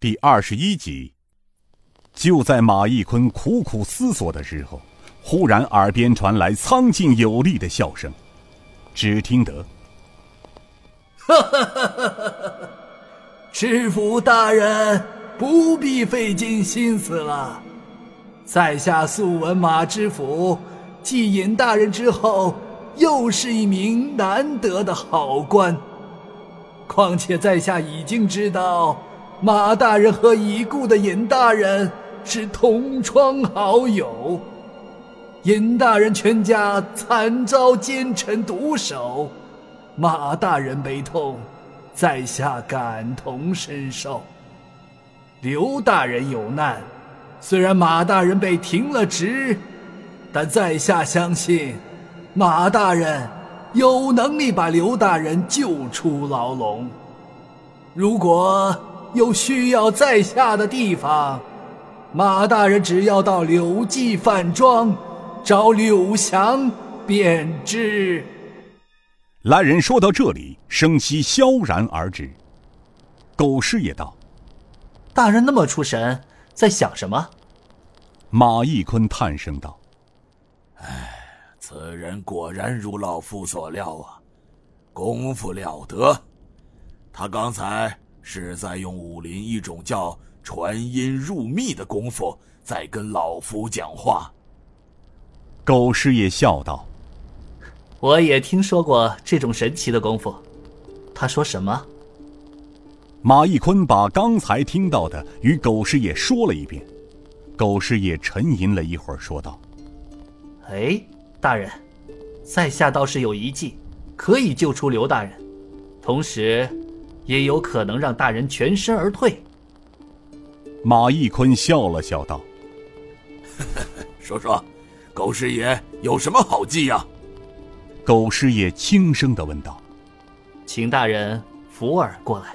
第二十一集。就在马义坤苦苦思索的时候，忽然耳边传来苍劲有力的笑声，只听得：“哈哈哈哈哈！知府大人不必费尽心思了，在下素闻马知府继尹大人之后，又是一名难得的好官。况且在下已经知道。”马大人和已故的尹大人是同窗好友，尹大人全家惨遭奸臣毒手，马大人悲痛，在下感同身受。刘大人有难，虽然马大人被停了职，但在下相信，马大人有能力把刘大人救出牢笼。如果。有需要在下的地方，马大人只要到柳记饭庄找柳祥便知。来人说到这里，声息萧然而止。狗师爷道：“大人那么出神，在想什么？”马义坤叹声道：“哎，此人果然如老夫所料啊，功夫了得。他刚才……”是在用武林一种叫传音入密的功夫，在跟老夫讲话。狗师爷笑道：“我也听说过这种神奇的功夫。”他说什么？马义坤把刚才听到的与狗师爷说了一遍。狗师爷沉吟了一会儿，说道：“哎，大人，在下倒是有一计，可以救出刘大人，同时……”也有可能让大人全身而退。马义坤笑了笑道：“ 说说，狗师爷有什么好计呀？”狗师爷轻声的问道：“请大人扶耳过来。”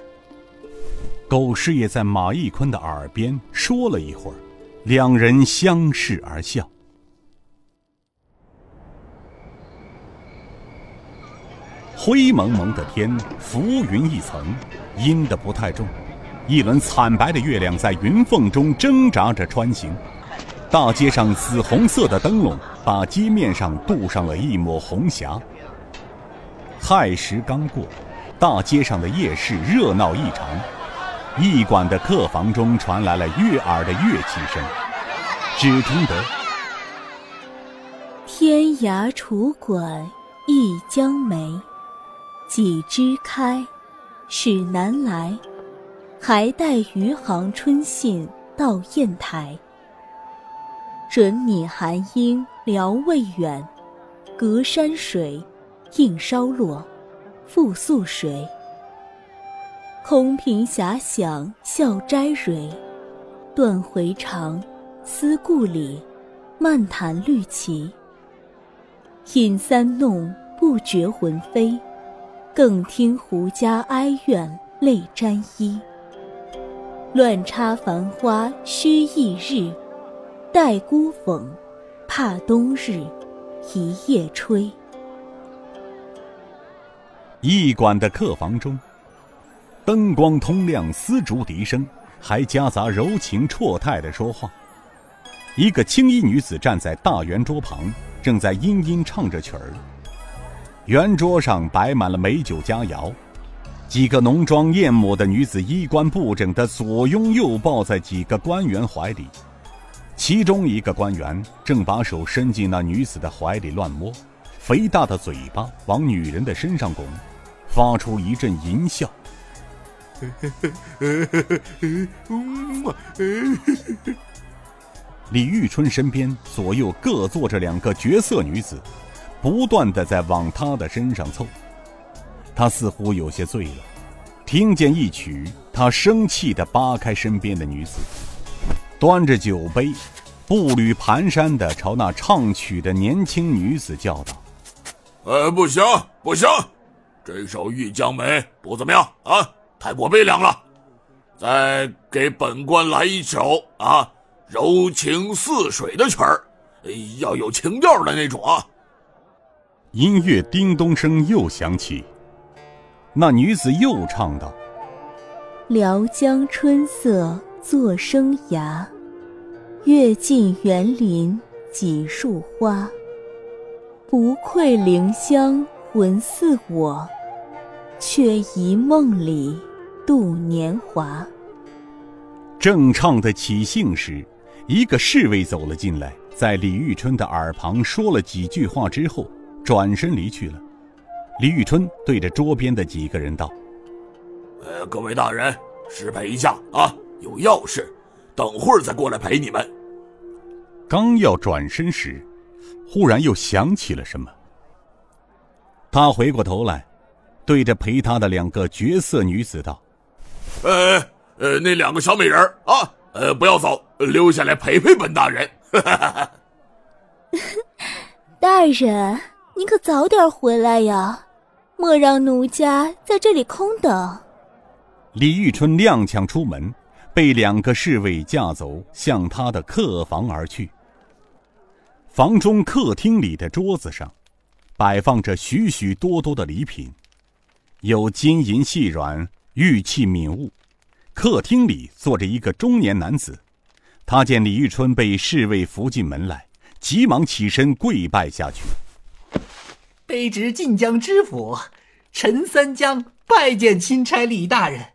狗师爷在马义坤的耳边说了一会儿，两人相视而笑。灰蒙蒙的天，浮云一层，阴的不太重。一轮惨白的月亮在云缝中挣扎着穿行。大街上紫红色的灯笼把街面上镀上了一抹红霞。亥时刚过，大街上的夜市热闹异常。驿馆的客房中传来了悦耳的乐器声，只听得：天涯楚馆一江梅。几枝开，始南来，还待余杭春信到砚台。准拟寒英聊未远，隔山水，映稍落，复宿谁？空凭遐想笑摘蕊，断回肠，思故里，漫谈绿绮。饮三弄不觉魂飞。更听胡笳哀怨泪沾衣。乱插繁花须一日，待孤讽，怕冬日一夜吹。驿馆的客房中，灯光通亮，丝竹笛声，还夹杂柔情绰态的说话。一个青衣女子站在大圆桌旁，正在殷殷唱着曲儿。圆桌上摆满了美酒佳肴，几个浓妆艳抹的女子衣冠不整的左拥右抱在几个官员怀里，其中一个官员正把手伸进那女子的怀里乱摸，肥大的嘴巴往女人的身上拱，发出一阵淫笑。李玉春身边左右各坐着两个绝色女子。不断的在往他的身上凑，他似乎有些醉了。听见一曲，他生气的扒开身边的女子，端着酒杯，步履蹒跚的朝那唱曲的年轻女子叫道：“呃，不行，不行，这首《玉江梅》不怎么样啊，太过悲凉了。再给本官来一首啊，柔情似水的曲儿，要有情调的那种啊。”音乐叮咚声又响起，那女子又唱道：“辽江春色作生涯，阅尽园林几树花。不愧灵香魂似我，却疑梦里度年华。正唱得起兴时，一个侍卫走了进来，在李玉春的耳旁说了几句话之后，转身离去了。李玉春对着桌边的几个人道：“呃，各位大人，失陪一下啊，有要事，等会儿再过来陪你们。”刚要转身时，忽然又想起了什么，他回过头来，对着陪他的两个绝色女子道：“呃呃，那两个小美人啊，呃，不要走，留下来陪陪本大人。”哈哈哈大人，你可早点回来呀，莫让奴家在这里空等。李玉春踉跄出门，被两个侍卫架走，向他的客房而去。房中客厅里的桌子上，摆放着许许多多的礼品，有金银细软、玉器敏物。客厅里坐着一个中年男子，他见李玉春被侍卫扶进门来，急忙起身跪拜下去。卑职晋江知府陈三江拜见钦差李大人。